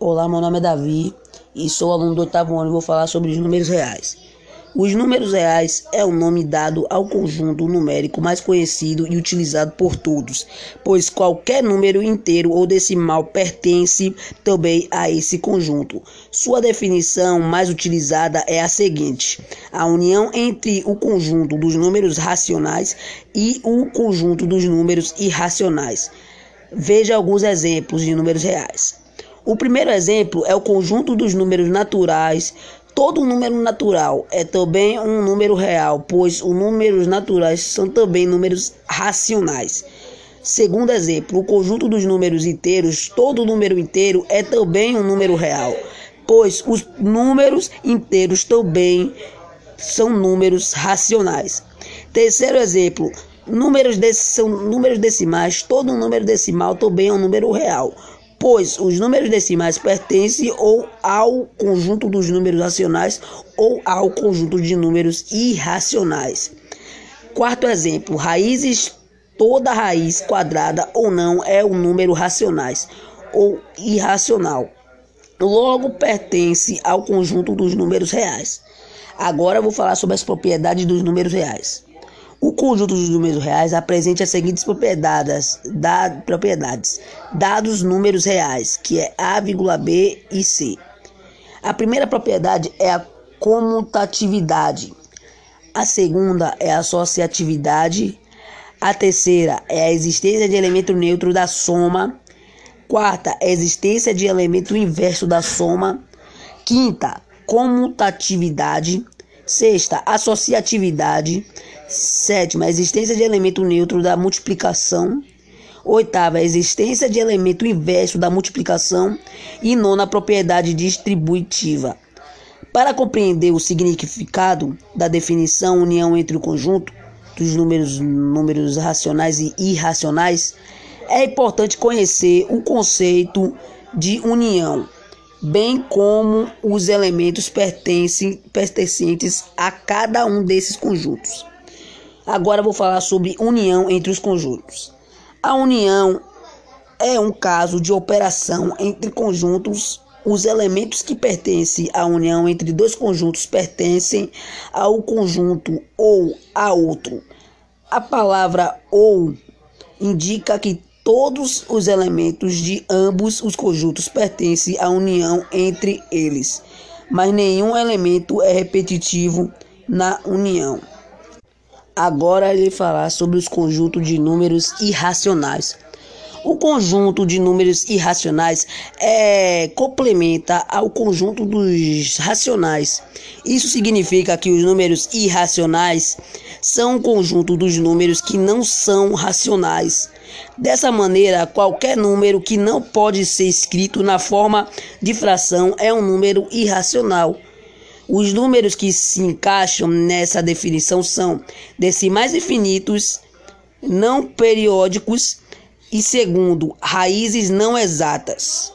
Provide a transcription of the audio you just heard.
Olá, meu nome é Davi e sou aluno do oitavo ano e vou falar sobre os números reais. Os números reais é o nome dado ao conjunto numérico mais conhecido e utilizado por todos, pois qualquer número inteiro ou decimal pertence também a esse conjunto. Sua definição mais utilizada é a seguinte: a união entre o conjunto dos números racionais e o conjunto dos números irracionais. Veja alguns exemplos de números reais. O primeiro exemplo é o conjunto dos números naturais. Todo número natural é também um número real, pois os números naturais são também números racionais. Segundo exemplo, o conjunto dos números inteiros, todo número inteiro é também um número real, pois os números inteiros também são números racionais. Terceiro exemplo, números são números decimais, todo número decimal também é um número real, pois os números decimais pertencem ou ao conjunto dos números racionais ou ao conjunto de números irracionais. Quarto exemplo: raízes, toda raiz quadrada ou não é um número racionais ou irracional. Logo pertence ao conjunto dos números reais. Agora eu vou falar sobre as propriedades dos números reais. O conjunto dos números reais apresenta as seguintes propriedades, da, propriedades dados números reais, que é A, B e C. A primeira propriedade é a comutatividade. A segunda é a associatividade. A terceira é a existência de elemento neutro da soma. Quarta, a existência de elemento inverso da soma. Quinta, comutatividade. Sexta, associatividade. Sétima, existência de elemento neutro da multiplicação. Oitava, existência de elemento inverso da multiplicação. E nona, propriedade distributiva. Para compreender o significado da definição união entre o conjunto dos números, números racionais e irracionais, é importante conhecer o conceito de união bem como os elementos pertencentes a cada um desses conjuntos. Agora vou falar sobre união entre os conjuntos. A união é um caso de operação entre conjuntos. Os elementos que pertencem à união entre dois conjuntos pertencem ao conjunto ou a outro. A palavra ou indica que Todos os elementos de ambos os conjuntos pertencem à união entre eles, mas nenhum elemento é repetitivo na união. Agora ele falar sobre os conjuntos de números irracionais. O conjunto de números irracionais é, complementa ao conjunto dos racionais. Isso significa que os números irracionais são um conjunto dos números que não são racionais. Dessa maneira, qualquer número que não pode ser escrito na forma de fração é um número irracional. Os números que se encaixam nessa definição são decimais infinitos, não periódicos e, segundo, raízes não exatas.